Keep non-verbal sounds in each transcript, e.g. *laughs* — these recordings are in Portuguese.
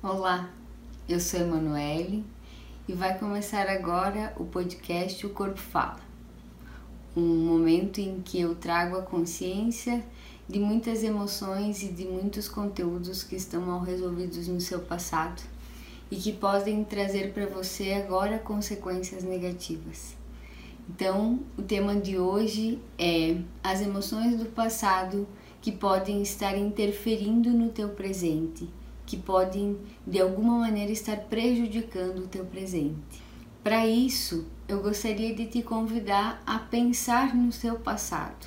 Olá, eu sou Emanuele e vai começar agora o podcast O Corpo Fala. Um momento em que eu trago a consciência de muitas emoções e de muitos conteúdos que estão mal resolvidos no seu passado e que podem trazer para você agora consequências negativas. Então, o tema de hoje é as emoções do passado que podem estar interferindo no teu presente, que podem de alguma maneira estar prejudicando o teu presente. Para isso, eu gostaria de te convidar a pensar no seu passado.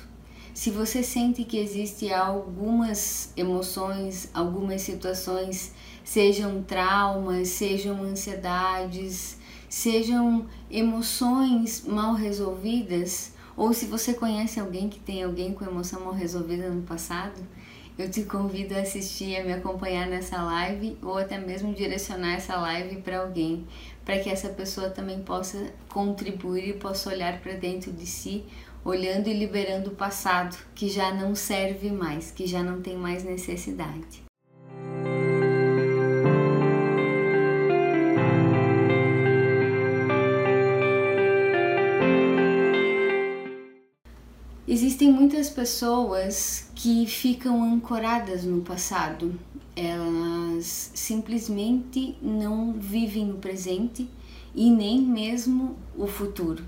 Se você sente que existe algumas emoções, algumas situações, sejam traumas, sejam ansiedades, sejam emoções mal resolvidas, ou se você conhece alguém que tem alguém com emoção mal resolvida no passado, eu te convido a assistir, a me acompanhar nessa live ou até mesmo direcionar essa live para alguém, para que essa pessoa também possa contribuir e possa olhar para dentro de si, olhando e liberando o passado que já não serve mais, que já não tem mais necessidade. Existem muitas pessoas que ficam ancoradas no passado. Elas simplesmente não vivem o presente e nem mesmo o futuro.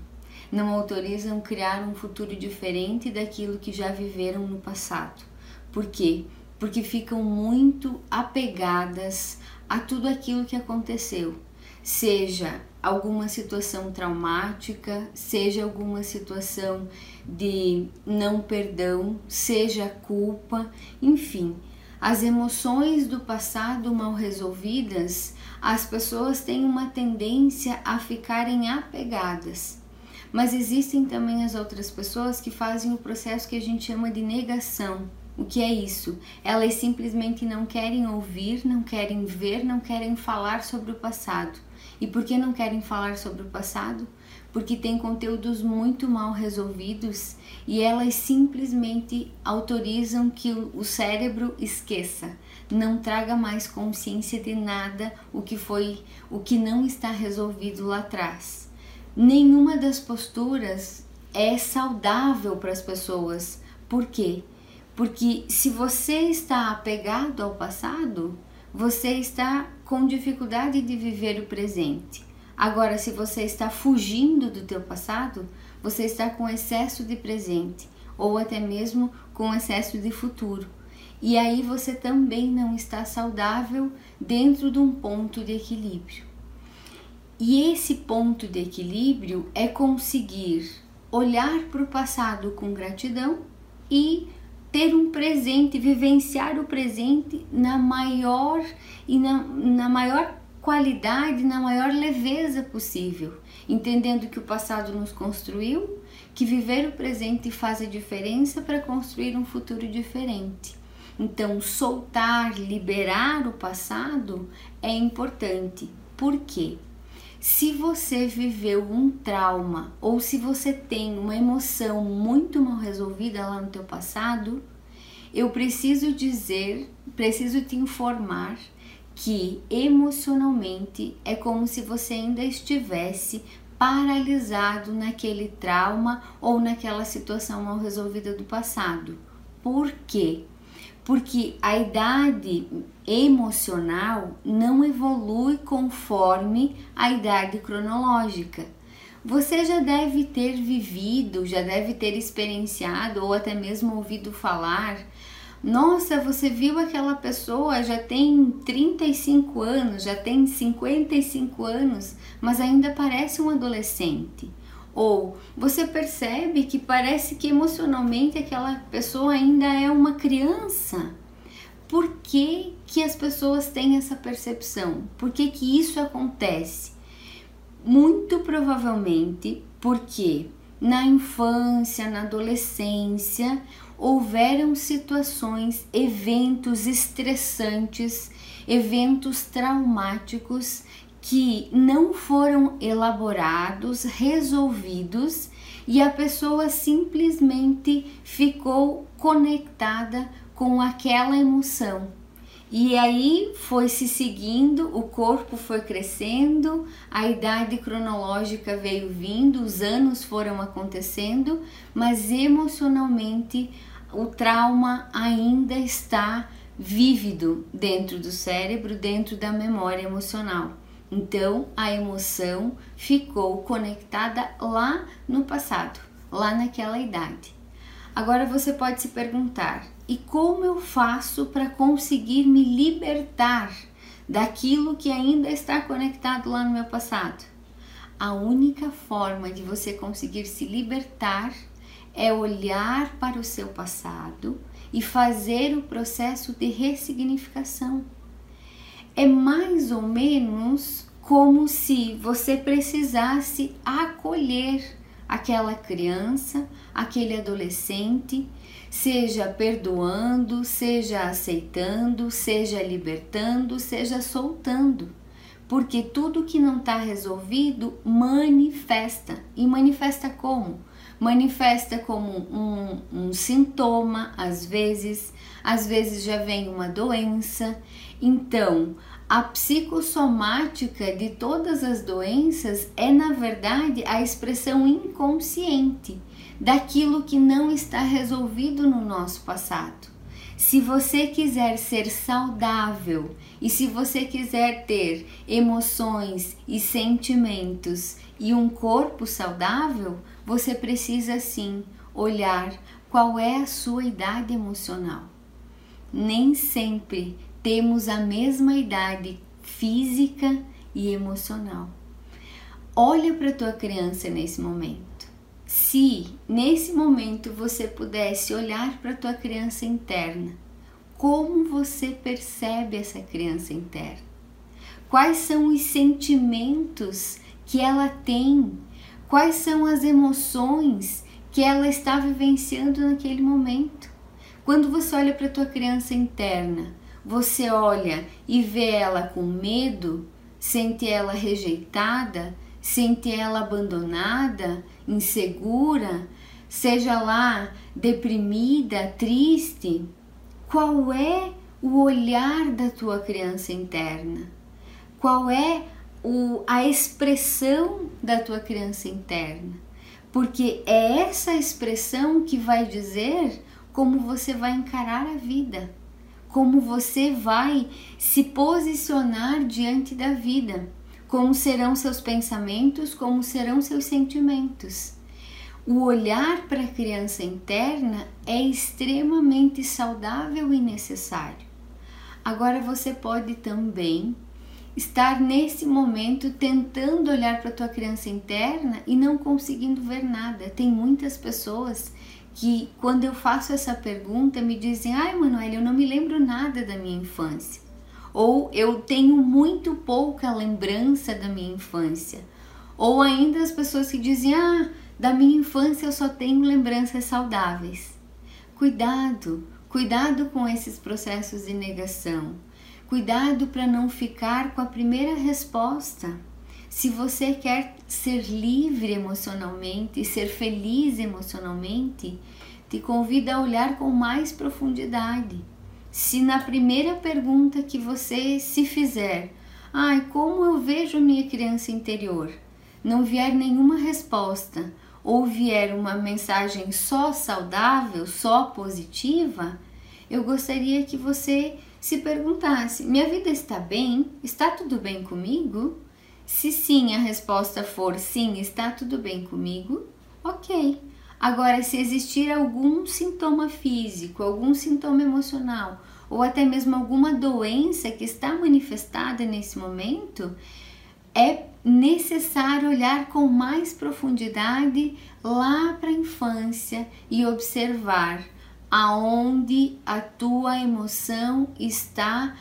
Não autorizam criar um futuro diferente daquilo que já viveram no passado. Por quê? Porque ficam muito apegadas a tudo aquilo que aconteceu, seja alguma situação traumática, seja alguma situação de não perdão, seja culpa, enfim, as emoções do passado mal resolvidas, as pessoas têm uma tendência a ficarem apegadas. Mas existem também as outras pessoas que fazem o processo que a gente chama de negação. O que é isso? Elas simplesmente não querem ouvir, não querem ver, não querem falar sobre o passado. E por que não querem falar sobre o passado? Porque tem conteúdos muito mal resolvidos e elas simplesmente autorizam que o cérebro esqueça, não traga mais consciência de nada o que foi, o que não está resolvido lá atrás. Nenhuma das posturas é saudável para as pessoas. Por quê? Porque se você está apegado ao passado, você está com dificuldade de viver o presente. Agora, se você está fugindo do teu passado, você está com excesso de presente ou até mesmo com excesso de futuro. E aí você também não está saudável dentro de um ponto de equilíbrio. E esse ponto de equilíbrio é conseguir olhar para o passado com gratidão e ter um presente, vivenciar o presente na maior e na, na maior qualidade, na maior leveza possível, entendendo que o passado nos construiu, que viver o presente faz a diferença para construir um futuro diferente. Então, soltar, liberar o passado é importante. Por quê? Se você viveu um trauma ou se você tem uma emoção muito mal resolvida lá no teu passado, eu preciso dizer, preciso te informar que emocionalmente é como se você ainda estivesse paralisado naquele trauma ou naquela situação mal resolvida do passado. Por quê? Porque a idade emocional não evolui conforme a idade cronológica. Você já deve ter vivido, já deve ter experienciado ou até mesmo ouvido falar. Nossa, você viu aquela pessoa, já tem 35 anos, já tem 55 anos, mas ainda parece um adolescente. Ou você percebe que parece que emocionalmente aquela pessoa ainda é uma criança. Por que, que as pessoas têm essa percepção? Por que, que isso acontece? Muito provavelmente porque na infância, na adolescência, houveram situações, eventos estressantes, eventos traumáticos que não foram elaborados, resolvidos e a pessoa simplesmente ficou conectada com aquela emoção. E aí foi se seguindo, o corpo foi crescendo, a idade cronológica veio vindo, os anos foram acontecendo, mas emocionalmente o trauma ainda está vívido dentro do cérebro, dentro da memória emocional. Então a emoção ficou conectada lá no passado, lá naquela idade. Agora você pode se perguntar: e como eu faço para conseguir me libertar daquilo que ainda está conectado lá no meu passado? A única forma de você conseguir se libertar é olhar para o seu passado e fazer o processo de ressignificação. É mais ou menos como se você precisasse acolher aquela criança, aquele adolescente, seja perdoando, seja aceitando, seja libertando, seja soltando. Porque tudo que não está resolvido manifesta. E manifesta como? Manifesta como um, um sintoma, às vezes, às vezes já vem uma doença. Então, a psicossomática de todas as doenças é, na verdade, a expressão inconsciente daquilo que não está resolvido no nosso passado. Se você quiser ser saudável e se você quiser ter emoções e sentimentos e um corpo saudável, você precisa sim olhar qual é a sua idade emocional. Nem sempre temos a mesma idade física e emocional. Olha para tua criança nesse momento. Se nesse momento você pudesse olhar para tua criança interna, como você percebe essa criança interna? Quais são os sentimentos que ela tem? Quais são as emoções que ela está vivenciando naquele momento? Quando você olha para tua criança interna, você olha e vê ela com medo, sente ela rejeitada, sente ela abandonada, insegura, seja lá deprimida, triste, qual é o olhar da tua criança interna? Qual é o, a expressão da tua criança interna? Porque é essa expressão que vai dizer como você vai encarar a vida como você vai se posicionar diante da vida, como serão seus pensamentos, como serão seus sentimentos. O olhar para a criança interna é extremamente saudável e necessário. Agora você pode também estar nesse momento tentando olhar para a tua criança interna e não conseguindo ver nada. Tem muitas pessoas que quando eu faço essa pergunta me dizem: "Ai, Manuel, eu não me lembro nada da minha infância". Ou eu tenho muito pouca lembrança da minha infância. Ou ainda as pessoas que dizem: "Ah, da minha infância eu só tenho lembranças saudáveis". Cuidado, cuidado com esses processos de negação. Cuidado para não ficar com a primeira resposta. Se você quer ser livre emocionalmente e ser feliz emocionalmente, te convido a olhar com mais profundidade. Se na primeira pergunta que você se fizer, ai, como eu vejo minha criança interior, não vier nenhuma resposta ou vier uma mensagem só saudável, só positiva, eu gostaria que você se perguntasse: minha vida está bem? Está tudo bem comigo? Se sim, a resposta for sim, está tudo bem comigo, ok. Agora, se existir algum sintoma físico, algum sintoma emocional ou até mesmo alguma doença que está manifestada nesse momento, é necessário olhar com mais profundidade lá para a infância e observar aonde a tua emoção está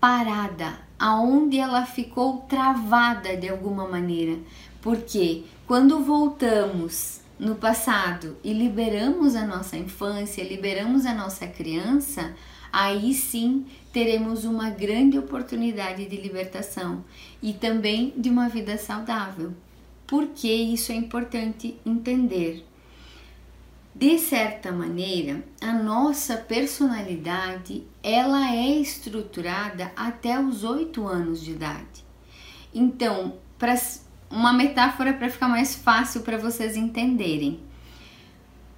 parada, aonde ela ficou travada de alguma maneira. Porque quando voltamos no passado e liberamos a nossa infância, liberamos a nossa criança, aí sim teremos uma grande oportunidade de libertação e também de uma vida saudável. Por que isso é importante entender? De certa maneira, a nossa personalidade ela é estruturada até os oito anos de idade. Então, para uma metáfora para ficar mais fácil para vocês entenderem,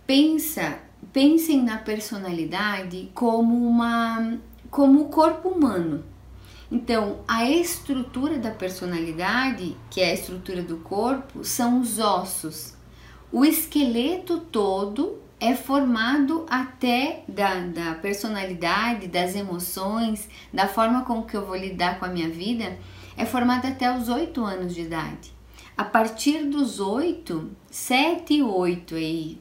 pensa, pensem na personalidade como uma como o corpo humano. Então, a estrutura da personalidade, que é a estrutura do corpo, são os ossos. O esqueleto todo é formado até da, da personalidade, das emoções, da forma como que eu vou lidar com a minha vida, é formado até os oito anos de idade. A partir dos oito, sete e oito aí,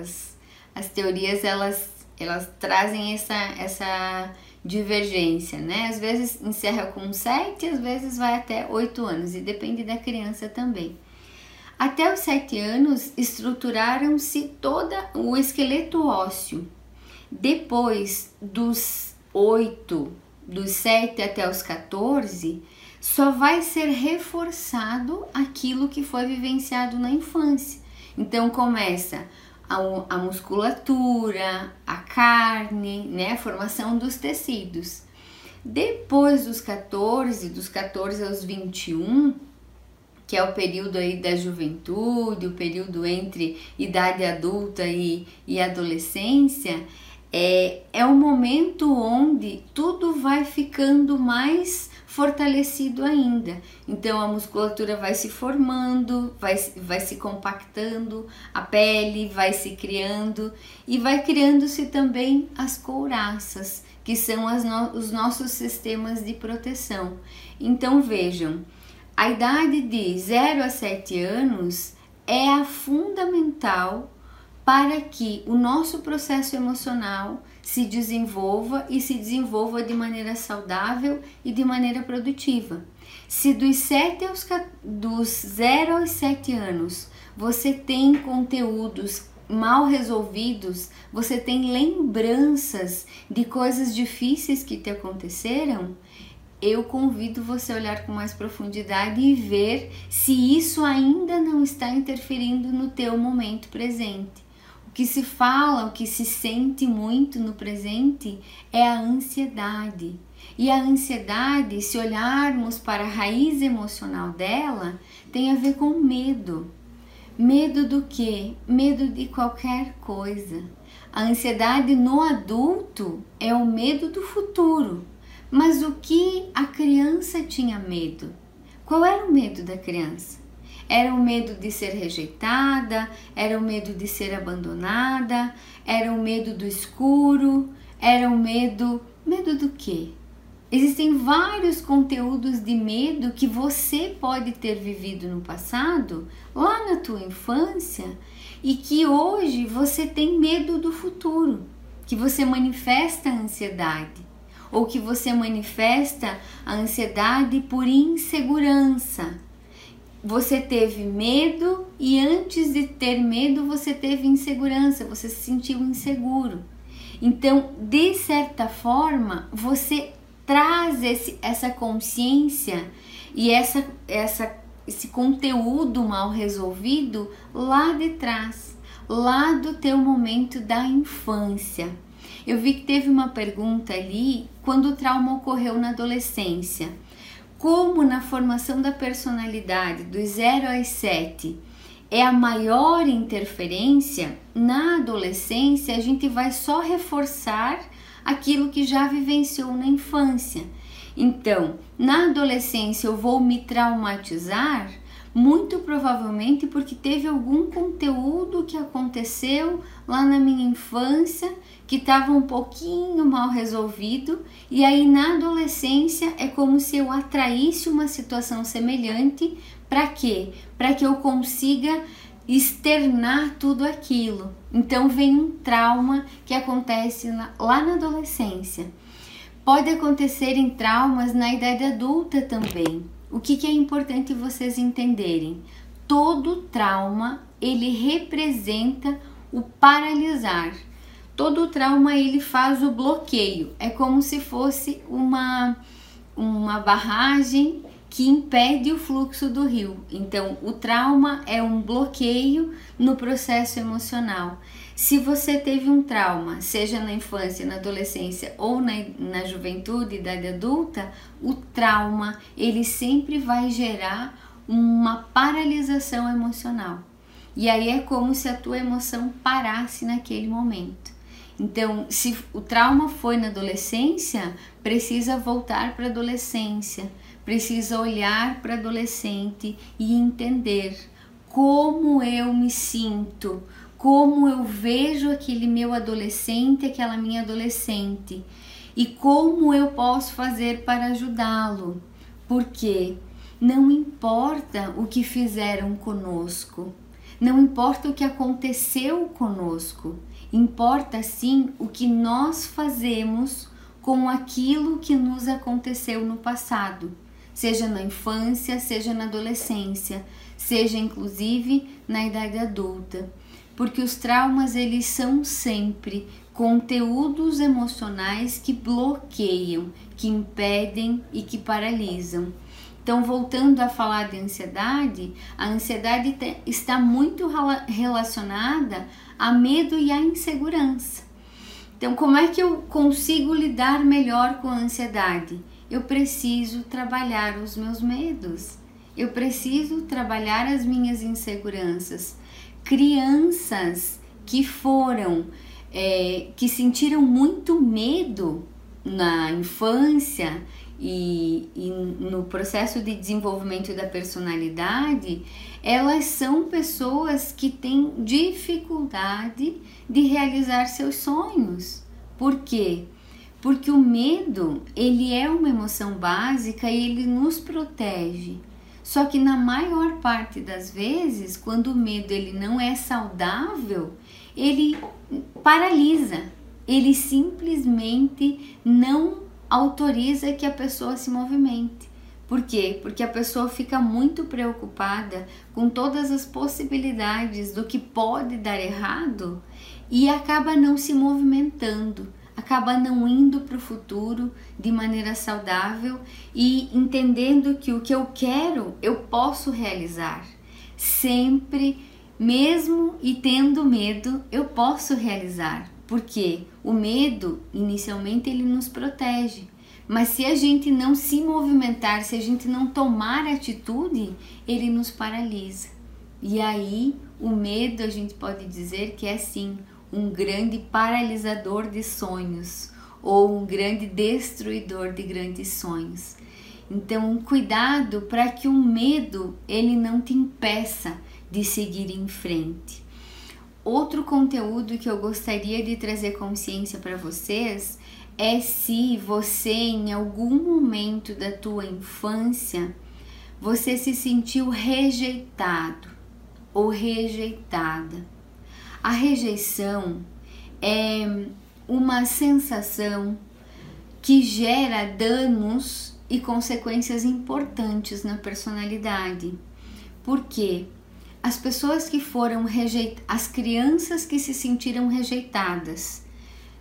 as, as teorias elas, elas trazem essa, essa divergência, né? Às vezes encerra com 7, às vezes vai até 8 anos e depende da criança também. Até os 7 anos estruturaram-se todo o esqueleto ósseo. Depois dos 8, dos 7 até os 14, só vai ser reforçado aquilo que foi vivenciado na infância. Então começa a, a musculatura, a carne, né, a formação dos tecidos. Depois dos 14, dos 14 aos 21, que é o período aí da juventude, o período entre idade adulta e, e adolescência, é, é o momento onde tudo vai ficando mais fortalecido ainda. Então a musculatura vai se formando, vai, vai se compactando, a pele vai se criando e vai criando-se também as couraças, que são no, os nossos sistemas de proteção. Então vejam, a idade de 0 a 7 anos é a fundamental para que o nosso processo emocional se desenvolva e se desenvolva de maneira saudável e de maneira produtiva. Se dos, 7 aos, dos 0 aos 7 anos você tem conteúdos mal resolvidos, você tem lembranças de coisas difíceis que te aconteceram, eu convido você a olhar com mais profundidade e ver se isso ainda não está interferindo no teu momento presente. O que se fala, o que se sente muito no presente é a ansiedade. E a ansiedade, se olharmos para a raiz emocional dela, tem a ver com medo. Medo do que? Medo de qualquer coisa. A ansiedade no adulto é o medo do futuro. Mas o que a criança tinha medo? Qual era o medo da criança? Era o medo de ser rejeitada, era o medo de ser abandonada, era o medo do escuro, era o medo. Medo do quê? Existem vários conteúdos de medo que você pode ter vivido no passado, lá na tua infância, e que hoje você tem medo do futuro, que você manifesta ansiedade, ou que você manifesta a ansiedade por insegurança você teve medo e antes de ter medo você teve insegurança, você se sentiu inseguro. Então, de certa forma, você traz esse, essa consciência e essa, essa, esse conteúdo mal resolvido lá de trás, lá do teu momento da infância. Eu vi que teve uma pergunta ali quando o trauma ocorreu na adolescência como na formação da personalidade dos 0 aos 7 é a maior interferência, na adolescência a gente vai só reforçar aquilo que já vivenciou na infância. Então, na adolescência eu vou me traumatizar muito provavelmente porque teve algum conteúdo que aconteceu lá na minha infância que estava um pouquinho mal resolvido e aí na adolescência é como se eu atraísse uma situação semelhante para quê? Para que eu consiga externar tudo aquilo. Então vem um trauma que acontece lá na adolescência. Pode acontecer em traumas na idade adulta também. O que, que é importante vocês entenderem? Todo trauma ele representa o paralisar. Todo trauma ele faz o bloqueio. É como se fosse uma uma barragem que impede o fluxo do rio. Então, o trauma é um bloqueio no processo emocional. Se você teve um trauma, seja na infância, na adolescência ou na, na juventude, idade adulta, o trauma ele sempre vai gerar uma paralisação emocional. E aí é como se a tua emoção parasse naquele momento. Então, se o trauma foi na adolescência, precisa voltar para a adolescência precisa olhar para adolescente e entender como eu me sinto, como eu vejo aquele meu adolescente, aquela minha adolescente e como eu posso fazer para ajudá-lo. Porque não importa o que fizeram conosco, não importa o que aconteceu conosco, importa sim o que nós fazemos com aquilo que nos aconteceu no passado seja na infância, seja na adolescência, seja inclusive na idade adulta, porque os traumas eles são sempre conteúdos emocionais que bloqueiam, que impedem e que paralisam. Então, voltando a falar de ansiedade, a ansiedade está muito relacionada a medo e a insegurança. Então, como é que eu consigo lidar melhor com a ansiedade? eu preciso trabalhar os meus medos, eu preciso trabalhar as minhas inseguranças. Crianças que foram, é, que sentiram muito medo na infância e, e, no processo de desenvolvimento da personalidade, elas são pessoas que têm dificuldade de realizar seus sonhos. Por quê? porque o medo ele é uma emoção básica e ele nos protege. Só que na maior parte das vezes, quando o medo ele não é saudável, ele paralisa, ele simplesmente não autoriza que a pessoa se movimente. Por quê? Porque a pessoa fica muito preocupada com todas as possibilidades do que pode dar errado e acaba não se movimentando acaba não indo para o futuro de maneira saudável e entendendo que o que eu quero eu posso realizar. Sempre, mesmo e tendo medo, eu posso realizar. Porque o medo, inicialmente, ele nos protege. Mas se a gente não se movimentar, se a gente não tomar atitude, ele nos paralisa. E aí, o medo, a gente pode dizer que é sim um grande paralisador de sonhos ou um grande destruidor de grandes sonhos. Então, cuidado para que o medo ele não te impeça de seguir em frente. Outro conteúdo que eu gostaria de trazer consciência para vocês é se você em algum momento da tua infância você se sentiu rejeitado ou rejeitada. A rejeição é uma sensação que gera danos e consequências importantes na personalidade. Porque as pessoas que foram rejeitadas, as crianças que se sentiram rejeitadas,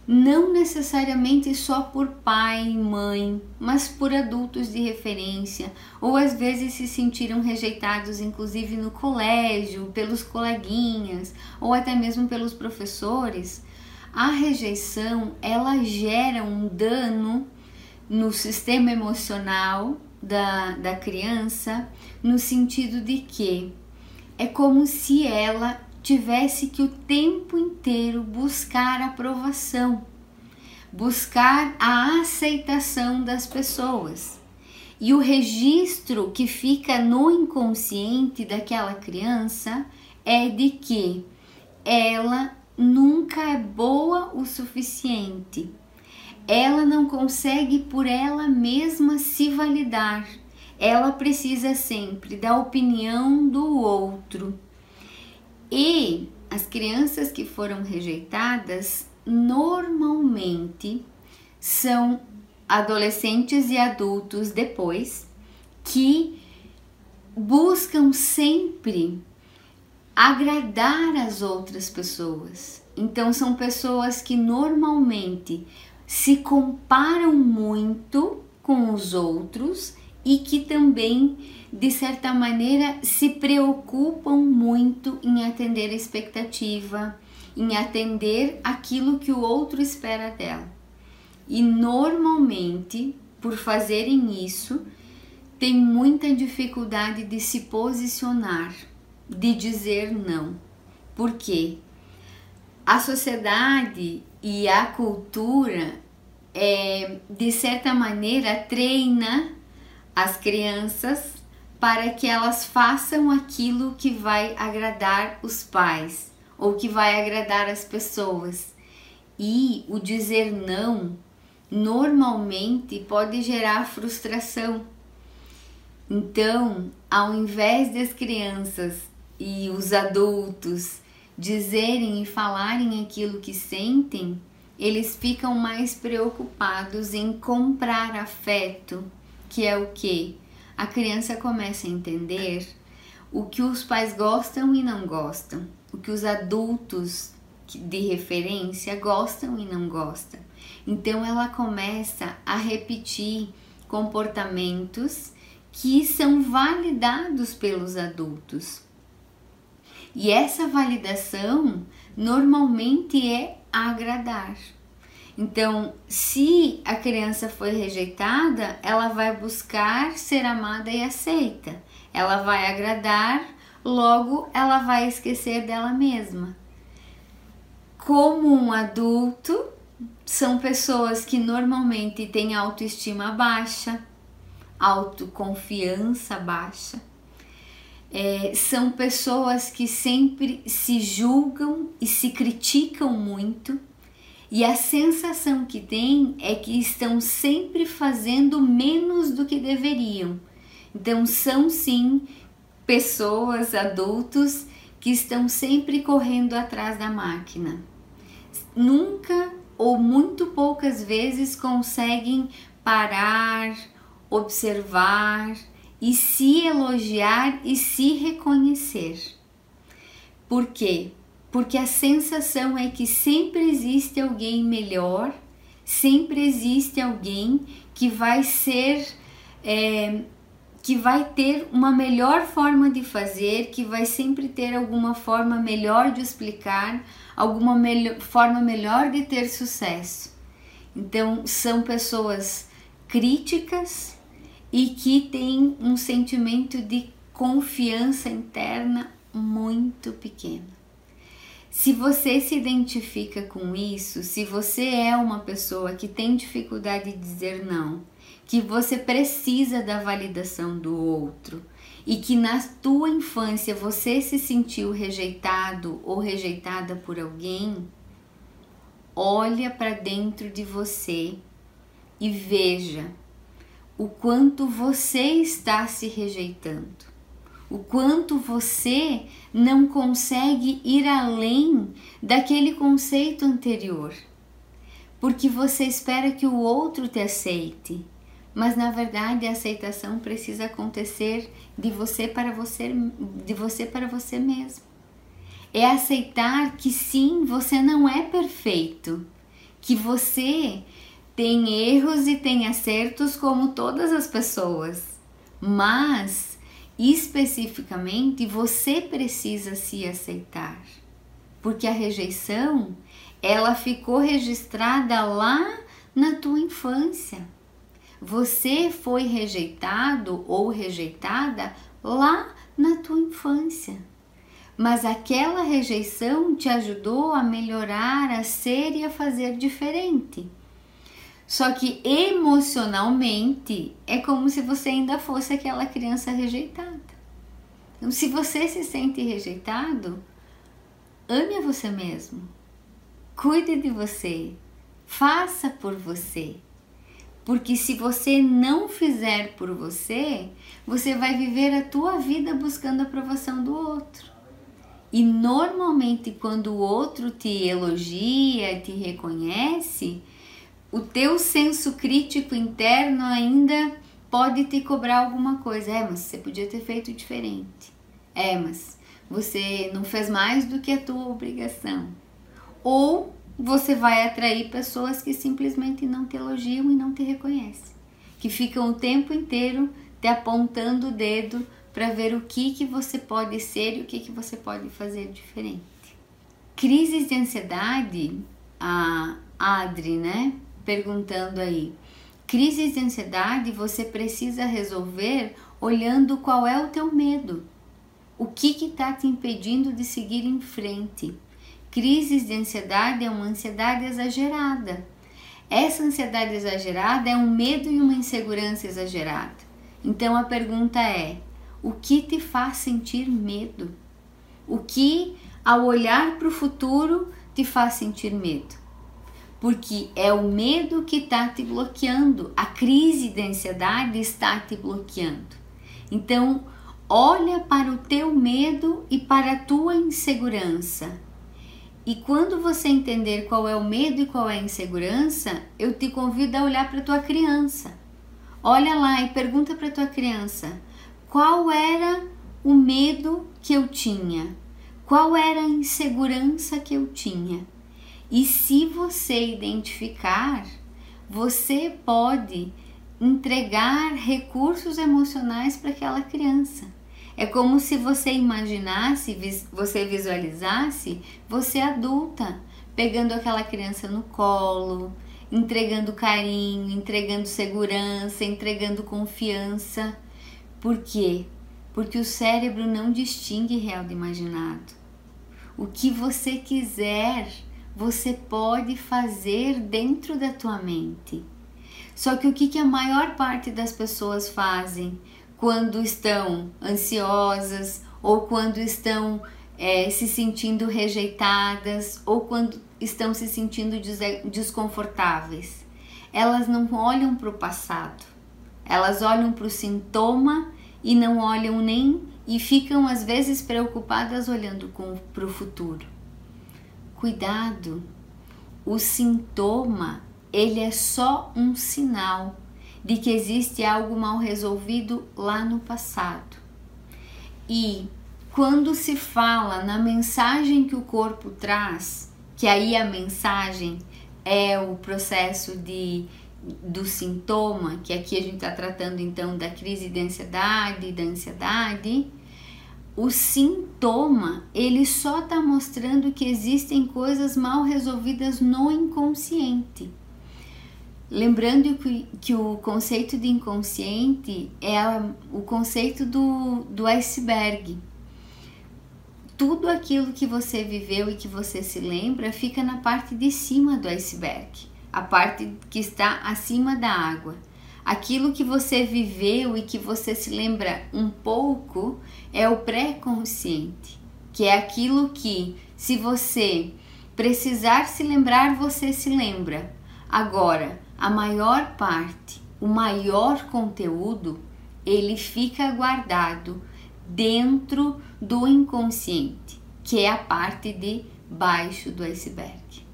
não necessariamente só por pai e mãe, mas por adultos de referência, ou às vezes se sentiram rejeitados, inclusive no colégio, pelos coleguinhas, ou até mesmo pelos professores. A rejeição ela gera um dano no sistema emocional da, da criança, no sentido de que é como se ela tivesse que o tempo inteiro buscar aprovação, buscar a aceitação das pessoas. E o registro que fica no inconsciente daquela criança é de que ela nunca é boa o suficiente. Ela não consegue por ela mesma se validar. Ela precisa sempre da opinião do outro. E as crianças que foram rejeitadas normalmente são adolescentes e adultos depois que buscam sempre agradar as outras pessoas. Então são pessoas que normalmente se comparam muito com os outros e que também, de certa maneira, se preocupam muito em atender a expectativa, em atender aquilo que o outro espera dela. E normalmente, por fazerem isso, tem muita dificuldade de se posicionar, de dizer não. Por quê? A sociedade e a cultura, é, de certa maneira, treina as crianças para que elas façam aquilo que vai agradar os pais ou que vai agradar as pessoas. E o dizer não normalmente pode gerar frustração. Então, ao invés das crianças e os adultos dizerem e falarem aquilo que sentem, eles ficam mais preocupados em comprar afeto, que é o que? A criança começa a entender o que os pais gostam e não gostam, o que os adultos de referência gostam e não gostam. Então ela começa a repetir comportamentos que são validados pelos adultos. E essa validação normalmente é agradar. Então, se a criança foi rejeitada, ela vai buscar ser amada e aceita. Ela vai agradar, logo ela vai esquecer dela mesma. Como um adulto, são pessoas que normalmente têm autoestima baixa, autoconfiança baixa. É, são pessoas que sempre se julgam e se criticam muito, e a sensação que têm é que estão sempre fazendo menos do que deveriam. Então, são sim pessoas, adultos, que estão sempre correndo atrás da máquina. Nunca ou muito poucas vezes conseguem parar, observar e se elogiar e se reconhecer. Por quê? Porque a sensação é que sempre existe alguém melhor, sempre existe alguém que vai ser, é, que vai ter uma melhor forma de fazer, que vai sempre ter alguma forma melhor de explicar, alguma melhor, forma melhor de ter sucesso. Então, são pessoas críticas e que têm um sentimento de confiança interna muito pequeno. Se você se identifica com isso, se você é uma pessoa que tem dificuldade de dizer não, que você precisa da validação do outro e que na tua infância você se sentiu rejeitado ou rejeitada por alguém, olha para dentro de você e veja o quanto você está se rejeitando, o quanto você não consegue ir além daquele conceito anterior, porque você espera que o outro te aceite, mas na verdade a aceitação precisa acontecer de você para você, de você para você mesmo. É aceitar que sim, você não é perfeito, que você tem erros e tem acertos como todas as pessoas, mas especificamente você precisa se aceitar, porque a rejeição ela ficou registrada lá na tua infância. Você foi rejeitado ou rejeitada lá na tua infância. Mas aquela rejeição te ajudou a melhorar, a ser e a fazer diferente. Só que emocionalmente é como se você ainda fosse aquela criança rejeitada. Então, se você se sente rejeitado, ame a você mesmo. Cuide de você. Faça por você. Porque se você não fizer por você, você vai viver a tua vida buscando a aprovação do outro. E normalmente quando o outro te elogia, te reconhece, o teu senso crítico interno ainda pode te cobrar alguma coisa. É, mas você podia ter feito diferente. É, mas você não fez mais do que a tua obrigação. Ou você vai atrair pessoas que simplesmente não te elogiam e não te reconhecem, que ficam o tempo inteiro te apontando o dedo para ver o que que você pode ser e o que que você pode fazer diferente. Crises de ansiedade, a Adri, né, perguntando aí. Crises de ansiedade você precisa resolver olhando qual é o teu medo. O que está te impedindo de seguir em frente? Crises de ansiedade é uma ansiedade exagerada. Essa ansiedade exagerada é um medo e uma insegurança exagerada. Então a pergunta é: o que te faz sentir medo? O que, ao olhar para o futuro, te faz sentir medo? Porque é o medo que está te bloqueando, a crise de ansiedade está te bloqueando. Então, olha para o teu medo e para a tua insegurança. E quando você entender qual é o medo e qual é a insegurança, eu te convido a olhar para tua criança. Olha lá e pergunta para tua criança: qual era o medo que eu tinha? Qual era a insegurança que eu tinha? E se você identificar, você pode entregar recursos emocionais para aquela criança. É como se você imaginasse, você visualizasse você adulta pegando aquela criança no colo, entregando carinho, entregando segurança, entregando confiança. Por quê? Porque o cérebro não distingue real do imaginado. O que você quiser, você pode fazer dentro da tua mente. Só que o que, que a maior parte das pessoas fazem quando estão ansiosas ou quando estão é, se sentindo rejeitadas ou quando estão se sentindo desconfortáveis? Elas não olham para o passado, elas olham para o sintoma e não olham nem e ficam às vezes preocupadas olhando para o futuro. Cuidado, o sintoma ele é só um sinal de que existe algo mal resolvido lá no passado. E quando se fala na mensagem que o corpo traz, que aí a mensagem é o processo de do sintoma, que aqui a gente está tratando então da crise de ansiedade, da ansiedade, o sintoma ele só está mostrando que existem coisas mal resolvidas no inconsciente. Lembrando que, que o conceito de inconsciente é o conceito do, do iceberg. Tudo aquilo que você viveu e que você se lembra fica na parte de cima do iceberg a parte que está acima da água. Aquilo que você viveu e que você se lembra um pouco é o pré-consciente, que é aquilo que, se você precisar se lembrar, você se lembra. Agora, a maior parte, o maior conteúdo, ele fica guardado dentro do inconsciente, que é a parte de baixo do iceberg.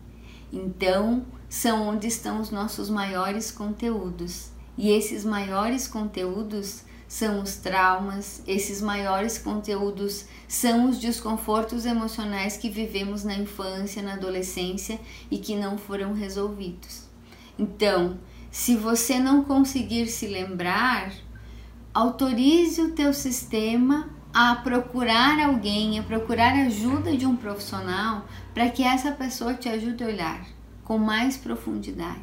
Então, são onde estão os nossos maiores conteúdos. E esses maiores conteúdos são os traumas, esses maiores conteúdos são os desconfortos emocionais que vivemos na infância, na adolescência e que não foram resolvidos. Então, se você não conseguir se lembrar, autorize o teu sistema a procurar alguém, a procurar ajuda de um profissional para que essa pessoa te ajude a olhar com mais profundidade,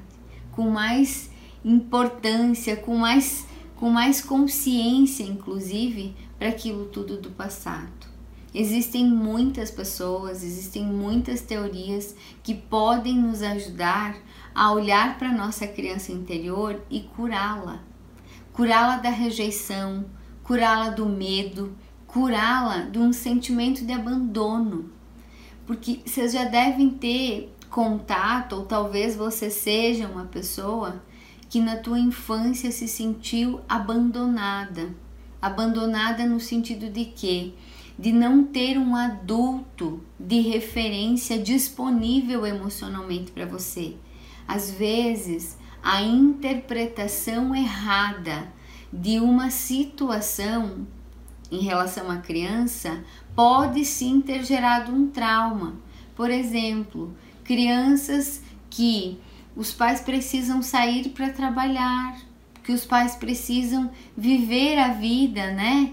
com mais importância, com mais, com mais consciência, inclusive, para aquilo tudo do passado. Existem muitas pessoas, existem muitas teorias que podem nos ajudar a olhar para nossa criança interior e curá-la. Curá-la da rejeição, curá-la do medo, curá-la de um sentimento de abandono. Porque vocês já devem ter contato, ou talvez você seja uma pessoa que na tua infância se sentiu abandonada. Abandonada no sentido de quê? De não ter um adulto de referência disponível emocionalmente para você. Às vezes, a interpretação errada de uma situação em relação à criança pode sim ter gerado um trauma. Por exemplo, crianças que os pais precisam sair para trabalhar que os pais precisam viver a vida, né?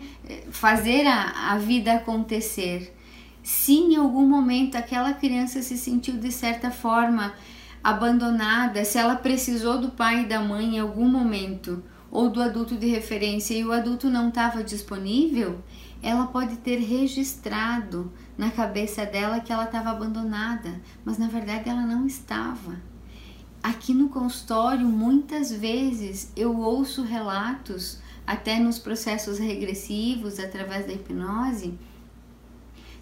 Fazer a, a vida acontecer. Se em algum momento aquela criança se sentiu de certa forma abandonada, se ela precisou do pai e da mãe em algum momento, ou do adulto de referência e o adulto não estava disponível, ela pode ter registrado na cabeça dela que ela estava abandonada, mas na verdade ela não estava. Aqui no consultório, muitas vezes eu ouço relatos, até nos processos regressivos, através da hipnose,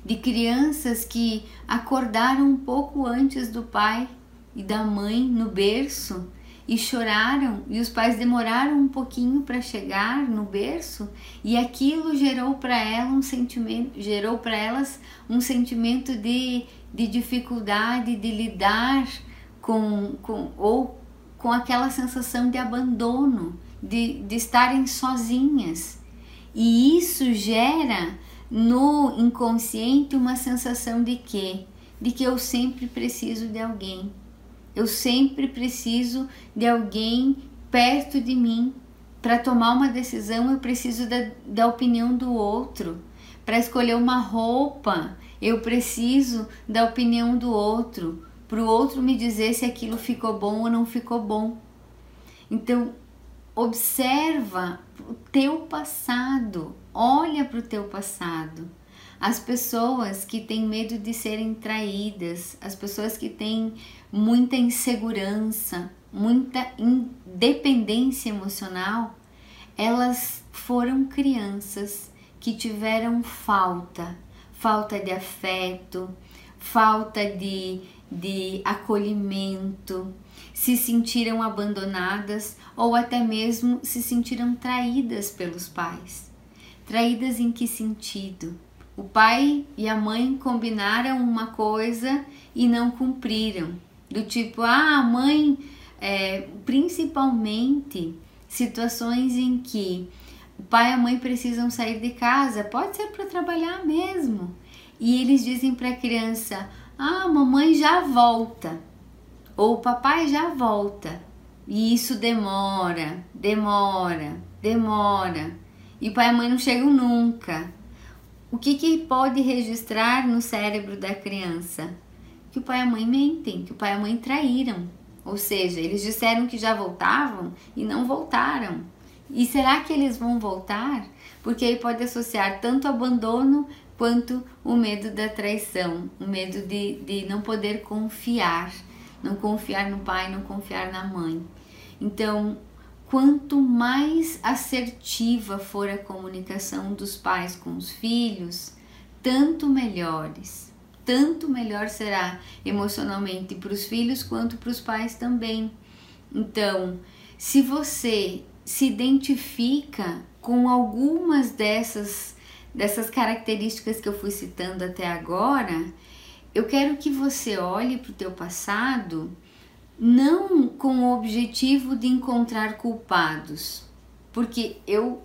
de crianças que acordaram um pouco antes do pai e da mãe no berço e choraram e os pais demoraram um pouquinho para chegar no berço e aquilo gerou para ela um sentimento gerou para elas um sentimento de, de dificuldade de lidar com, com ou com aquela sensação de abandono de, de estarem sozinhas e isso gera no inconsciente uma sensação de que de que eu sempre preciso de alguém eu sempre preciso de alguém perto de mim. Para tomar uma decisão, eu preciso da, da opinião do outro. Para escolher uma roupa, eu preciso da opinião do outro. Para o outro me dizer se aquilo ficou bom ou não ficou bom. Então, observa o teu passado, olha para o teu passado as pessoas que têm medo de serem traídas, as pessoas que têm muita insegurança, muita independência emocional, elas foram crianças que tiveram falta, falta de afeto, falta de, de acolhimento, se sentiram abandonadas ou até mesmo se sentiram traídas pelos pais. Traídas em que sentido? O pai e a mãe combinaram uma coisa e não cumpriram. Do tipo, ah, a mãe, é, principalmente situações em que o pai e a mãe precisam sair de casa, pode ser para trabalhar mesmo. E eles dizem para a criança: ah, mamãe já volta, ou papai já volta. E isso demora, demora, demora. E o pai e a mãe não chegam nunca. O que, que pode registrar no cérebro da criança? Que o pai e a mãe mentem, que o pai e a mãe traíram. Ou seja, eles disseram que já voltavam e não voltaram. E será que eles vão voltar? Porque aí pode associar tanto abandono quanto o medo da traição, o medo de, de não poder confiar, não confiar no pai, não confiar na mãe. Então, quanto mais assertiva for a comunicação dos pais com os filhos, tanto melhores. Tanto melhor será emocionalmente para os filhos quanto para os pais também. Então, se você se identifica com algumas dessas dessas características que eu fui citando até agora, eu quero que você olhe para o teu passado não com o objetivo de encontrar culpados, porque eu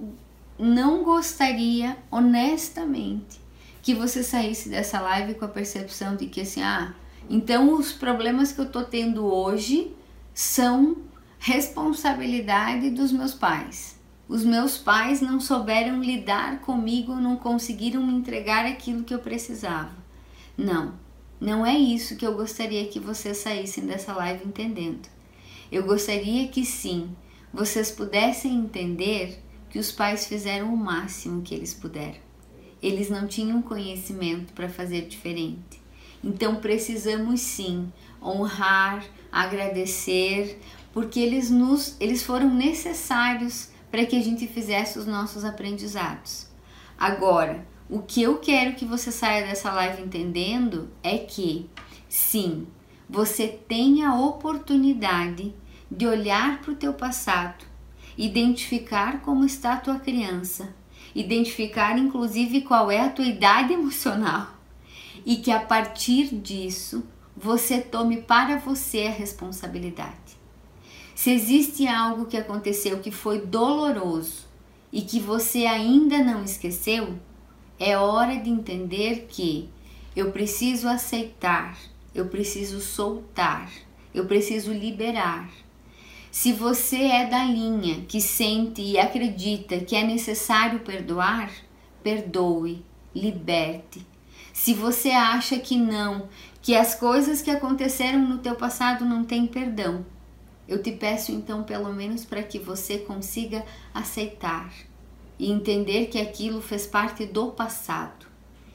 não gostaria, honestamente, que você saísse dessa live com a percepção de que assim, ah, então os problemas que eu tô tendo hoje são responsabilidade dos meus pais. Os meus pais não souberam lidar comigo, não conseguiram me entregar aquilo que eu precisava. Não, não é isso que eu gostaria que vocês saíssem dessa live entendendo. Eu gostaria que sim, vocês pudessem entender que os pais fizeram o máximo que eles puderam. Eles não tinham conhecimento para fazer diferente. Então precisamos sim honrar, agradecer, porque eles nos eles foram necessários para que a gente fizesse os nossos aprendizados. Agora, o que eu quero que você saia dessa live entendendo é que, sim, você tem a oportunidade de olhar para o teu passado, identificar como está a tua criança, identificar inclusive qual é a tua idade *laughs* emocional e que a partir disso você tome para você a responsabilidade. Se existe algo que aconteceu que foi doloroso e que você ainda não esqueceu, é hora de entender que eu preciso aceitar, eu preciso soltar, eu preciso liberar. Se você é da linha que sente e acredita que é necessário perdoar, perdoe, liberte. Se você acha que não, que as coisas que aconteceram no teu passado não têm perdão, eu te peço então pelo menos para que você consiga aceitar e entender que aquilo fez parte do passado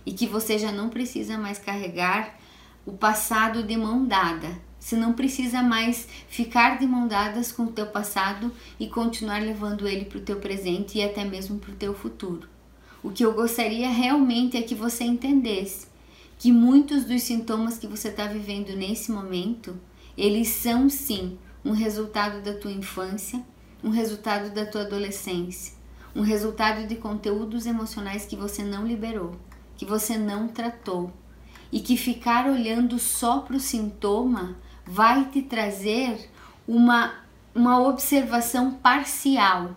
e que você já não precisa mais carregar o passado de mão dada, você não precisa mais ficar de mão dadas com o teu passado e continuar levando ele para o teu presente e até mesmo para o teu futuro. O que eu gostaria realmente é que você entendesse que muitos dos sintomas que você está vivendo nesse momento, eles são sim um resultado da tua infância, um resultado da tua adolescência, um resultado de conteúdos emocionais que você não liberou, que você não tratou e que ficar olhando só para o sintoma vai te trazer uma, uma observação parcial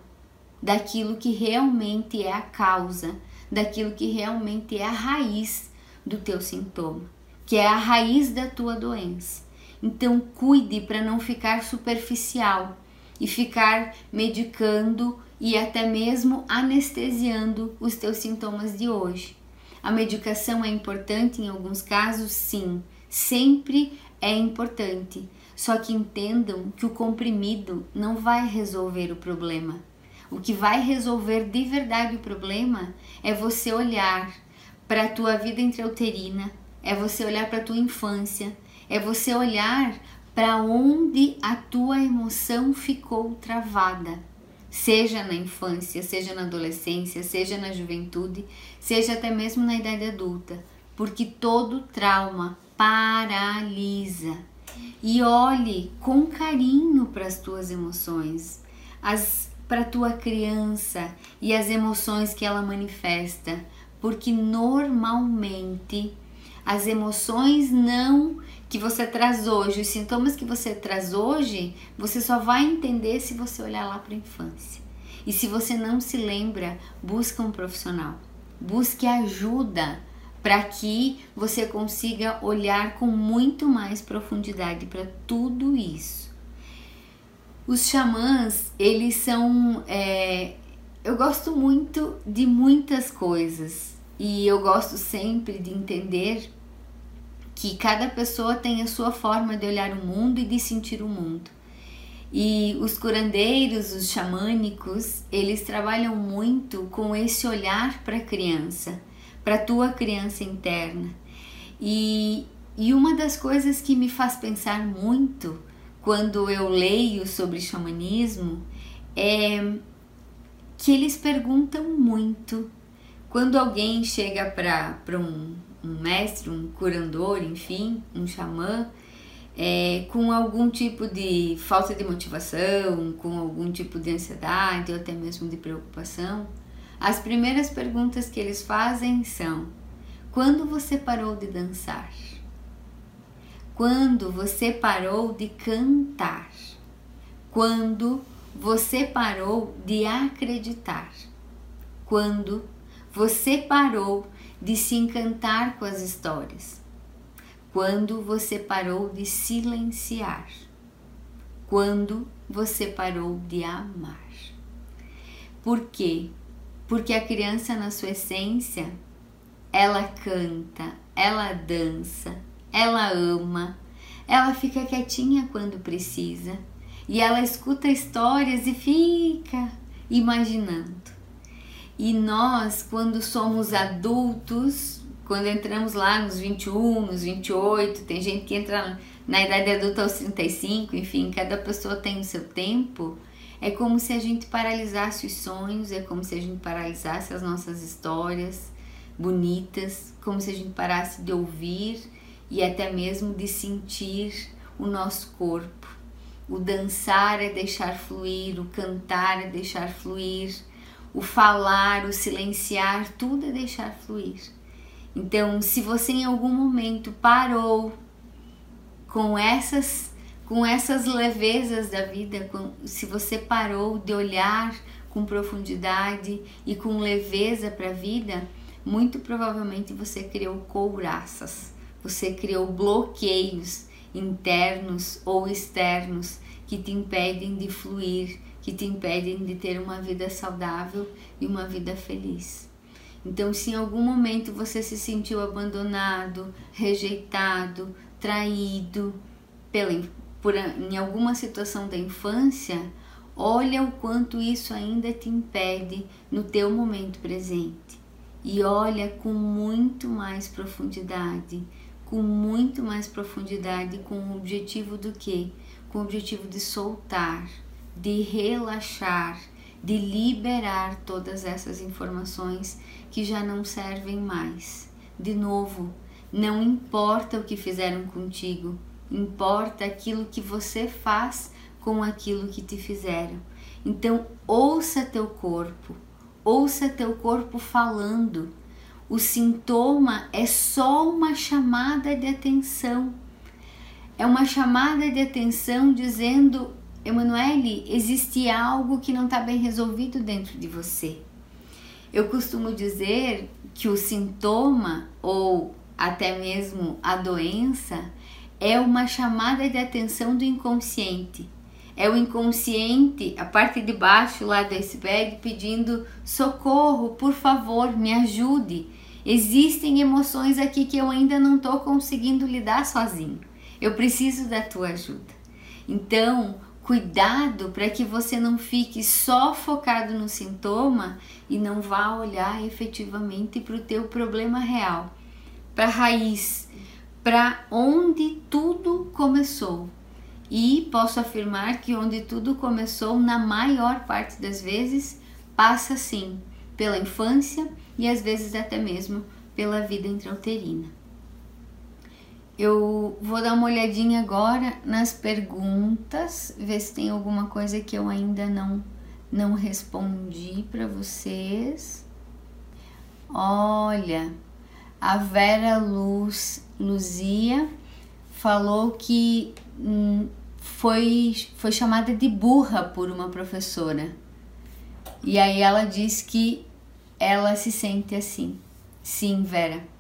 daquilo que realmente é a causa, daquilo que realmente é a raiz do teu sintoma, que é a raiz da tua doença. Então cuide para não ficar superficial e ficar medicando e até mesmo anestesiando os teus sintomas de hoje. A medicação é importante em alguns casos, sim, sempre é importante. Só que entendam que o comprimido não vai resolver o problema. O que vai resolver de verdade o problema é você olhar para a tua vida intrauterina, é você olhar para a tua infância, é você olhar para onde a tua emoção ficou travada, seja na infância, seja na adolescência, seja na juventude, seja até mesmo na idade adulta, porque todo trauma paralisa. E olhe com carinho para as tuas emoções, para tua criança e as emoções que ela manifesta, porque normalmente as emoções não que você traz hoje, os sintomas que você traz hoje, você só vai entender se você olhar lá para a infância. E se você não se lembra, busca um profissional. Busque ajuda para que você consiga olhar com muito mais profundidade para tudo isso. Os xamãs, eles são. É, eu gosto muito de muitas coisas e eu gosto sempre de entender que cada pessoa tem a sua forma de olhar o mundo e de sentir o mundo. E os curandeiros, os xamânicos, eles trabalham muito com esse olhar para a criança para tua criança interna. E, e uma das coisas que me faz pensar muito quando eu leio sobre xamanismo é que eles perguntam muito. Quando alguém chega para um, um mestre, um curandor, enfim, um xamã, é, com algum tipo de falta de motivação, com algum tipo de ansiedade ou até mesmo de preocupação, as primeiras perguntas que eles fazem são: quando você parou de dançar? Quando você parou de cantar? Quando você parou de acreditar? Quando você parou de se encantar com as histórias? Quando você parou de silenciar? Quando você parou de amar? Por quê? porque a criança, na sua essência, ela canta, ela dança, ela ama, ela fica quietinha quando precisa e ela escuta histórias e fica imaginando. E nós, quando somos adultos, quando entramos lá nos 21, nos 28, tem gente que entra na idade adulta aos 35, enfim, cada pessoa tem o seu tempo é como se a gente paralisasse os sonhos, é como se a gente paralisasse as nossas histórias bonitas, como se a gente parasse de ouvir e até mesmo de sentir o nosso corpo. O dançar é deixar fluir, o cantar é deixar fluir, o falar, o silenciar, tudo é deixar fluir. Então, se você em algum momento parou com essas com essas levezas da vida, com, se você parou de olhar com profundidade e com leveza para a vida, muito provavelmente você criou couraças, você criou bloqueios internos ou externos que te impedem de fluir, que te impedem de ter uma vida saudável e uma vida feliz. Então, se em algum momento você se sentiu abandonado, rejeitado, traído pela, por, em alguma situação da infância, olha o quanto isso ainda te impede no teu momento presente. E olha com muito mais profundidade, com muito mais profundidade, com o objetivo do quê? Com o objetivo de soltar, de relaxar, de liberar todas essas informações que já não servem mais. De novo, não importa o que fizeram contigo, importa aquilo que você faz com aquilo que te fizeram. Então, ouça teu corpo, ouça teu corpo falando. O sintoma é só uma chamada de atenção. É uma chamada de atenção dizendo: Emanuele, existe algo que não está bem resolvido dentro de você. Eu costumo dizer que o sintoma ou até mesmo a doença é uma chamada de atenção do inconsciente. É o inconsciente, a parte de baixo lá do iceberg, pedindo socorro, por favor, me ajude. Existem emoções aqui que eu ainda não estou conseguindo lidar sozinho. Eu preciso da tua ajuda. Então, Cuidado para que você não fique só focado no sintoma e não vá olhar efetivamente para o teu problema real, para a raiz, para onde tudo começou. E posso afirmar que onde tudo começou, na maior parte das vezes, passa sim pela infância e às vezes até mesmo pela vida intrauterina. Eu vou dar uma olhadinha agora nas perguntas, ver se tem alguma coisa que eu ainda não não respondi para vocês. Olha, a Vera Luz Luzia falou que hum, foi, foi chamada de burra por uma professora. E aí ela diz que ela se sente assim. Sim, Vera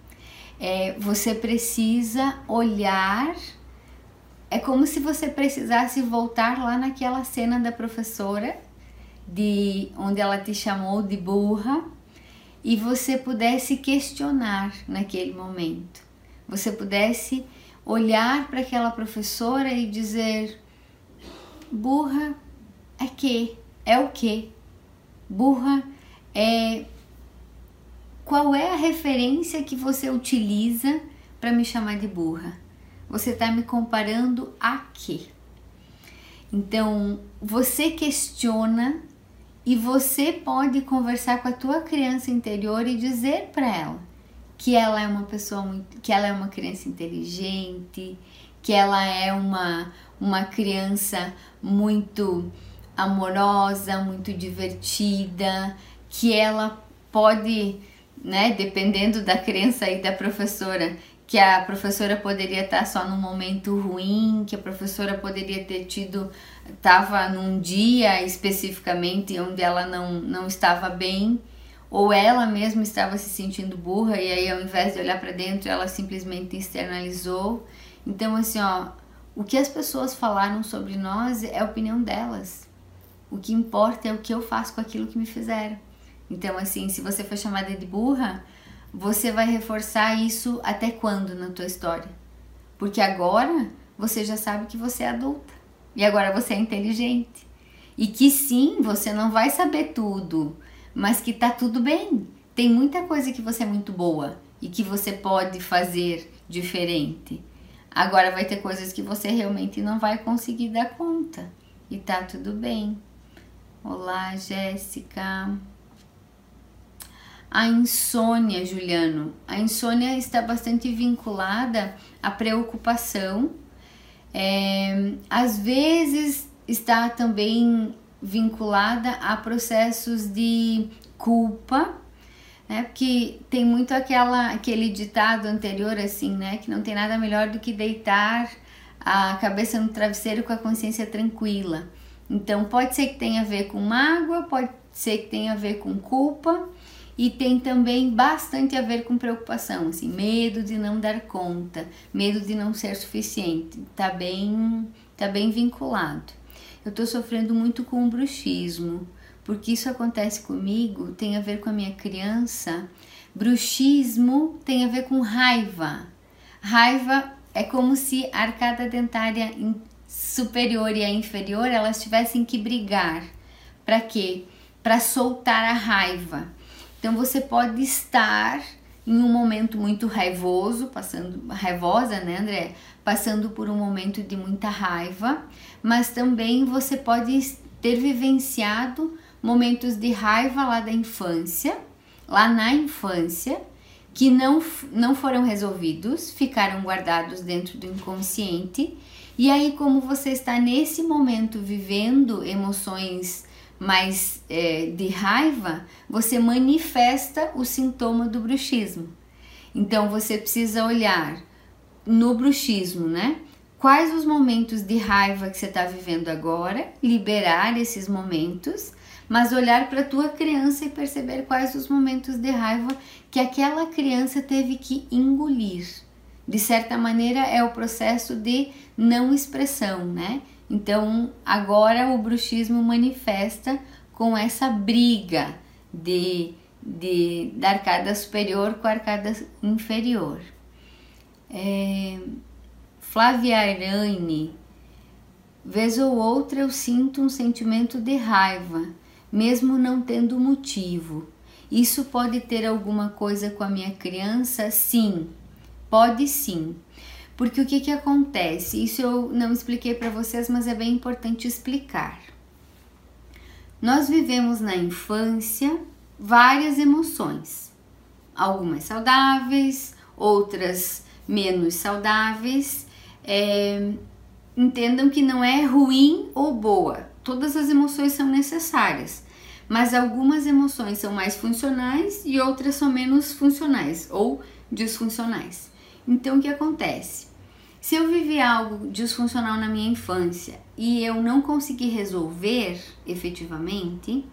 é, você precisa olhar. É como se você precisasse voltar lá naquela cena da professora, de onde ela te chamou de burra, e você pudesse questionar naquele momento. Você pudesse olhar para aquela professora e dizer: burra é que? É o que? Burra é qual é a referência que você utiliza para me chamar de burra? Você está me comparando a quê? Então, você questiona e você pode conversar com a tua criança interior e dizer para ela que ela é uma pessoa muito, que ela é uma criança inteligente, que ela é uma uma criança muito amorosa, muito divertida, que ela pode né? Dependendo da crença aí da professora, que a professora poderia estar só num momento ruim, que a professora poderia ter tido, estava num dia especificamente onde ela não, não estava bem, ou ela mesma estava se sentindo burra e aí ao invés de olhar para dentro, ela simplesmente externalizou. Então, assim, ó, o que as pessoas falaram sobre nós é a opinião delas. O que importa é o que eu faço com aquilo que me fizeram. Então, assim, se você for chamada de burra, você vai reforçar isso até quando na tua história? Porque agora você já sabe que você é adulta e agora você é inteligente. E que sim, você não vai saber tudo, mas que tá tudo bem. Tem muita coisa que você é muito boa e que você pode fazer diferente. Agora vai ter coisas que você realmente não vai conseguir dar conta e tá tudo bem. Olá, Jéssica. A insônia, Juliano. A insônia está bastante vinculada à preocupação. É, às vezes está também vinculada a processos de culpa, né? Porque tem muito aquela, aquele ditado anterior assim, né? Que não tem nada melhor do que deitar a cabeça no travesseiro com a consciência tranquila. Então pode ser que tenha a ver com mágoa, pode ser que tenha a ver com culpa e tem também bastante a ver com preocupação, assim, medo de não dar conta, medo de não ser suficiente, tá bem, tá bem vinculado. eu estou sofrendo muito com o bruxismo, porque isso acontece comigo, tem a ver com a minha criança. Bruxismo tem a ver com raiva. Raiva é como se a arcada dentária superior e a inferior elas tivessem que brigar. Para quê? Para soltar a raiva. Então você pode estar em um momento muito raivoso, passando raivosa, né, André? Passando por um momento de muita raiva, mas também você pode ter vivenciado momentos de raiva lá da infância, lá na infância, que não, não foram resolvidos, ficaram guardados dentro do inconsciente. E aí, como você está nesse momento vivendo emoções mais é, de raiva, você manifesta o sintoma do bruxismo. Então você precisa olhar no bruxismo, né? Quais os momentos de raiva que você está vivendo agora, liberar esses momentos, mas olhar para a tua criança e perceber quais os momentos de raiva que aquela criança teve que engolir. De certa maneira, é o processo de não expressão, né? Então, agora o bruxismo manifesta com essa briga de, de da arcada superior com a arcada inferior. É, Flávia Arane, vez ou outra eu sinto um sentimento de raiva, mesmo não tendo motivo. Isso pode ter alguma coisa com a minha criança? Sim, pode sim. Porque o que, que acontece? Isso eu não expliquei para vocês, mas é bem importante explicar. Nós vivemos na infância várias emoções, algumas saudáveis, outras menos saudáveis. É, entendam que não é ruim ou boa, todas as emoções são necessárias, mas algumas emoções são mais funcionais e outras são menos funcionais ou disfuncionais. Então, o que acontece? Se eu vivi algo disfuncional na minha infância e eu não consegui resolver efetivamente,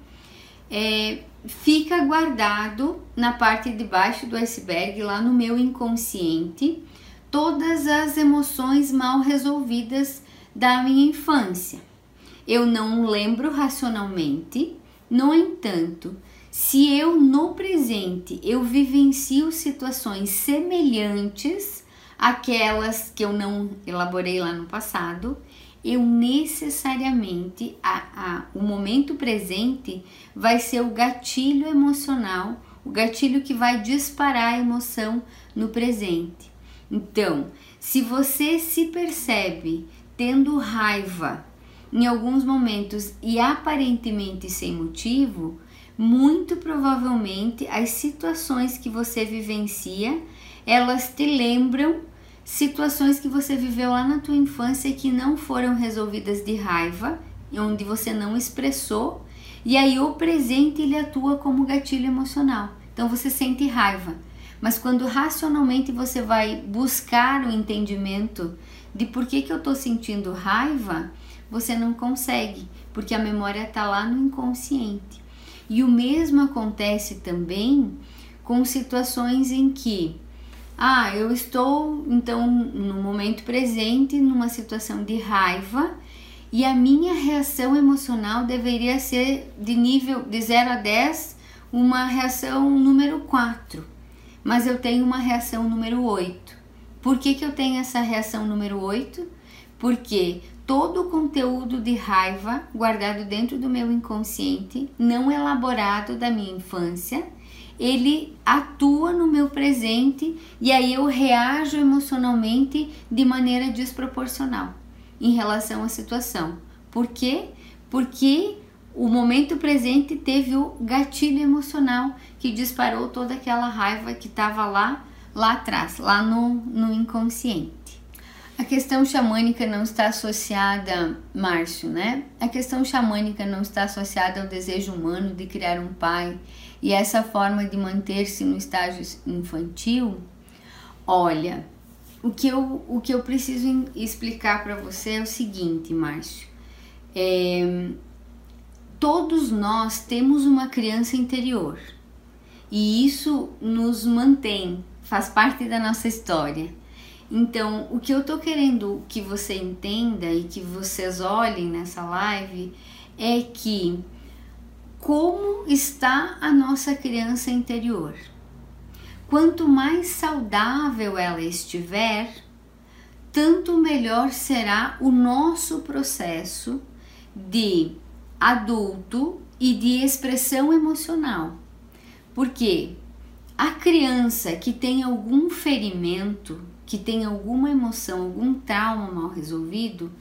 é, fica guardado na parte de baixo do iceberg, lá no meu inconsciente, todas as emoções mal resolvidas da minha infância. Eu não lembro racionalmente, no entanto, se eu no presente eu vivencio situações semelhantes àquelas que eu não elaborei lá no passado, eu necessariamente a, a, o momento presente vai ser o gatilho emocional, o gatilho que vai disparar a emoção no presente. Então, se você se percebe tendo raiva em alguns momentos e aparentemente sem motivo, muito provavelmente as situações que você vivencia, elas te lembram situações que você viveu lá na tua infância que não foram resolvidas de raiva, onde você não expressou, e aí o presente ele atua como gatilho emocional. Então você sente raiva, mas quando racionalmente você vai buscar o entendimento de por que, que eu estou sentindo raiva, você não consegue, porque a memória está lá no inconsciente. E o mesmo acontece também com situações em que, ah, eu estou então no momento presente numa situação de raiva e a minha reação emocional deveria ser de nível de 0 a 10, uma reação número 4, mas eu tenho uma reação número 8. Por que, que eu tenho essa reação número 8? Porque todo o conteúdo de raiva guardado dentro do meu inconsciente, não elaborado da minha infância, ele atua no meu presente e aí eu reajo emocionalmente de maneira desproporcional em relação à situação. Por quê? Porque o momento presente teve o gatilho emocional que disparou toda aquela raiva que estava lá, lá atrás, lá no, no inconsciente. A questão xamânica não está associada, Márcio, né? A questão xamânica não está associada ao desejo humano de criar um pai e essa forma de manter-se no estágio infantil. Olha, o que eu, o que eu preciso explicar para você é o seguinte, Márcio. É, todos nós temos uma criança interior e isso nos mantém, faz parte da nossa história. Então, o que eu tô querendo que você entenda e que vocês olhem nessa live é que como está a nossa criança interior. Quanto mais saudável ela estiver, tanto melhor será o nosso processo de adulto e de expressão emocional. Porque a criança que tem algum ferimento, que tem alguma emoção, algum trauma mal resolvido,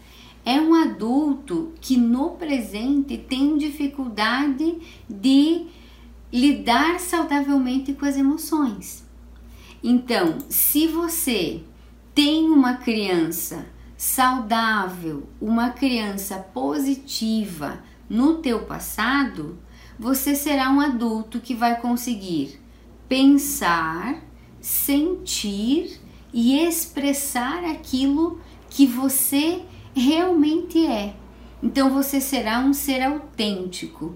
é um adulto que no presente tem dificuldade de lidar saudavelmente com as emoções. Então, se você tem uma criança saudável, uma criança positiva no teu passado, você será um adulto que vai conseguir pensar, sentir e expressar aquilo que você realmente é. Então você será um ser autêntico.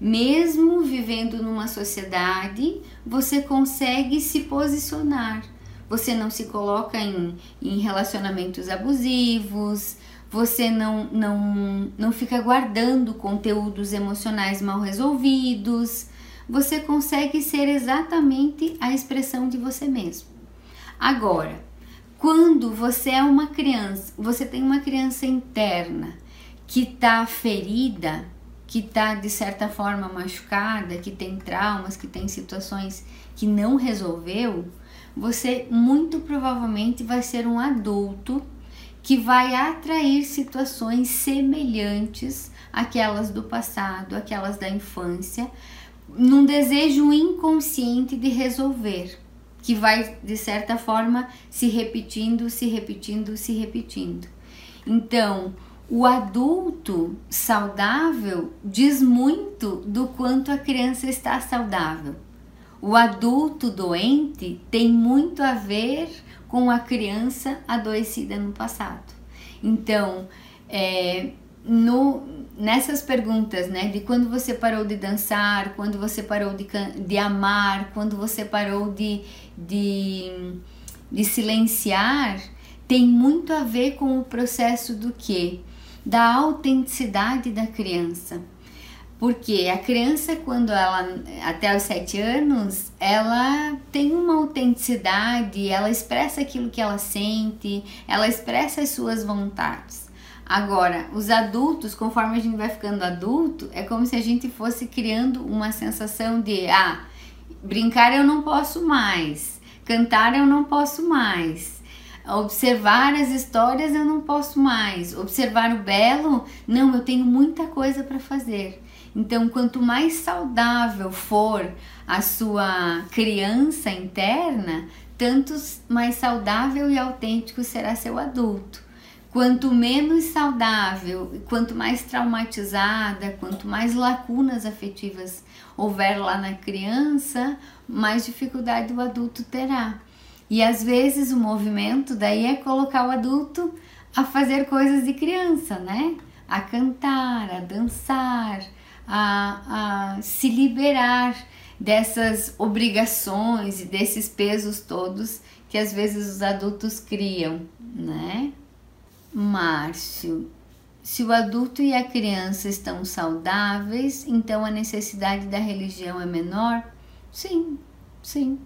Mesmo vivendo numa sociedade, você consegue se posicionar. Você não se coloca em, em relacionamentos abusivos, você não, não, não fica guardando conteúdos emocionais mal resolvidos, você consegue ser exatamente a expressão de você mesmo. Agora, quando você é uma criança, você tem uma criança interna que está ferida, que está de certa forma machucada, que tem traumas, que tem situações que não resolveu, você muito provavelmente vai ser um adulto que vai atrair situações semelhantes àquelas do passado, aquelas da infância, num desejo inconsciente de resolver, que vai de certa forma se repetindo, se repetindo, se repetindo. Então, o adulto saudável diz muito do quanto a criança está saudável. O adulto doente tem muito a ver com a criança adoecida no passado. Então, é, no, nessas perguntas, né, de quando você parou de dançar, quando você parou de, de amar, quando você parou de, de, de silenciar, tem muito a ver com o processo do que? Da autenticidade da criança. Porque a criança, quando ela, até os sete anos, ela tem uma autenticidade, ela expressa aquilo que ela sente, ela expressa as suas vontades. Agora, os adultos, conforme a gente vai ficando adulto, é como se a gente fosse criando uma sensação de, ah, brincar eu não posso mais, cantar eu não posso mais, observar as histórias eu não posso mais, observar o belo, não, eu tenho muita coisa para fazer. Então, quanto mais saudável for a sua criança interna, tanto mais saudável e autêntico será seu adulto. Quanto menos saudável, quanto mais traumatizada, quanto mais lacunas afetivas houver lá na criança, mais dificuldade o adulto terá. E às vezes o movimento daí é colocar o adulto a fazer coisas de criança, né? A cantar, a dançar, a, a se liberar dessas obrigações e desses pesos todos que às vezes os adultos criam, né? Márcio, se o adulto e a criança estão saudáveis, então a necessidade da religião é menor? Sim, sim.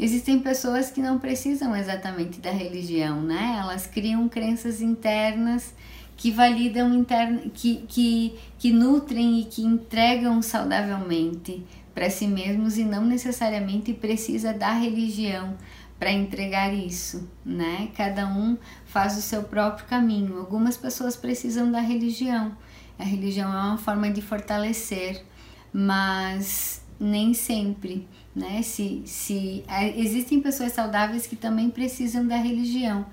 Existem pessoas que não precisam exatamente da religião, né? Elas criam crenças internas que validam interna, que, que, que nutrem e que entregam saudavelmente para si mesmos e não necessariamente precisa da religião para entregar isso, né? Cada um faz o seu próprio caminho. Algumas pessoas precisam da religião. A religião é uma forma de fortalecer, mas nem sempre, né? Se, se existem pessoas saudáveis que também precisam da religião,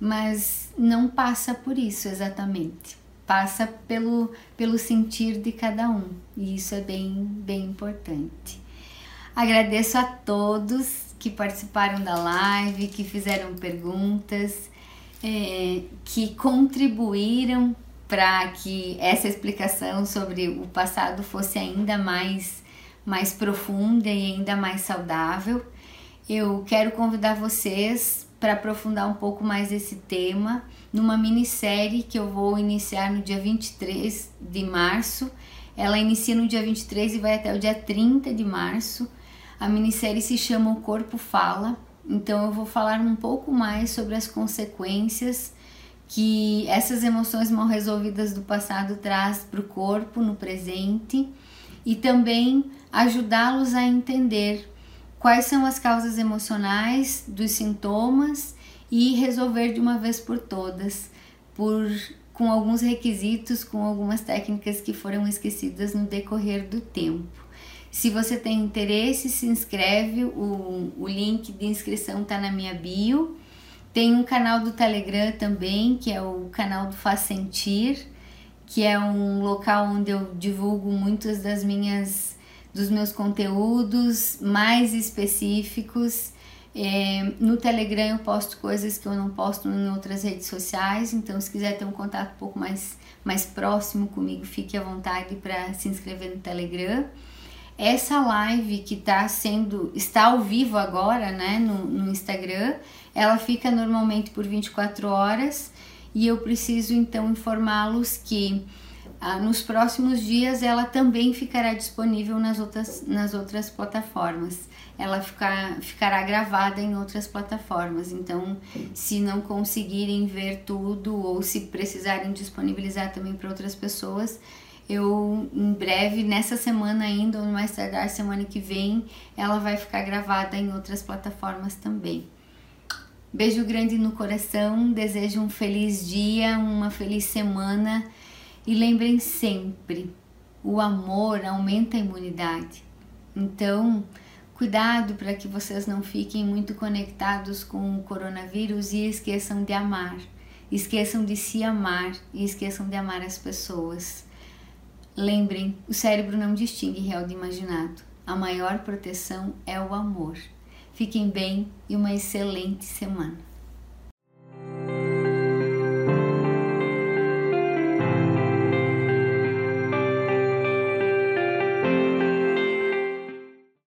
mas não passa por isso exatamente. Passa pelo, pelo sentir de cada um, e isso é bem, bem importante. Agradeço a todos que participaram da live, que fizeram perguntas, é, que contribuíram para que essa explicação sobre o passado fosse ainda mais, mais profunda e ainda mais saudável. Eu quero convidar vocês para aprofundar um pouco mais esse tema numa minissérie que eu vou iniciar no dia 23 de março. Ela inicia no dia 23 e vai até o dia 30 de março. A minissérie se chama O Corpo Fala, então eu vou falar um pouco mais sobre as consequências que essas emoções mal resolvidas do passado traz para o corpo no presente e também ajudá-los a entender quais são as causas emocionais dos sintomas e resolver de uma vez por todas, por com alguns requisitos, com algumas técnicas que foram esquecidas no decorrer do tempo. Se você tem interesse, se inscreve, o, o link de inscrição está na minha bio. Tem um canal do Telegram também, que é o canal do Faz Sentir, que é um local onde eu divulgo muitas das minhas dos meus conteúdos mais específicos. É, no Telegram eu posto coisas que eu não posto em outras redes sociais, então se quiser ter um contato um pouco mais, mais próximo comigo, fique à vontade para se inscrever no Telegram. Essa live que está sendo, está ao vivo agora, né, no, no Instagram, ela fica normalmente por 24 horas e eu preciso então informá-los que ah, nos próximos dias ela também ficará disponível nas outras, nas outras plataformas. Ela ficar, ficará gravada em outras plataformas. Então, se não conseguirem ver tudo ou se precisarem disponibilizar também para outras pessoas, eu em breve, nessa semana ainda, ou mais tardar semana que vem, ela vai ficar gravada em outras plataformas também. Beijo grande no coração, desejo um feliz dia, uma feliz semana e lembrem sempre, o amor aumenta a imunidade. Então, cuidado para que vocês não fiquem muito conectados com o coronavírus e esqueçam de amar. Esqueçam de se amar e esqueçam de amar as pessoas. Lembrem, o cérebro não distingue real de imaginado. A maior proteção é o amor. Fiquem bem e uma excelente semana.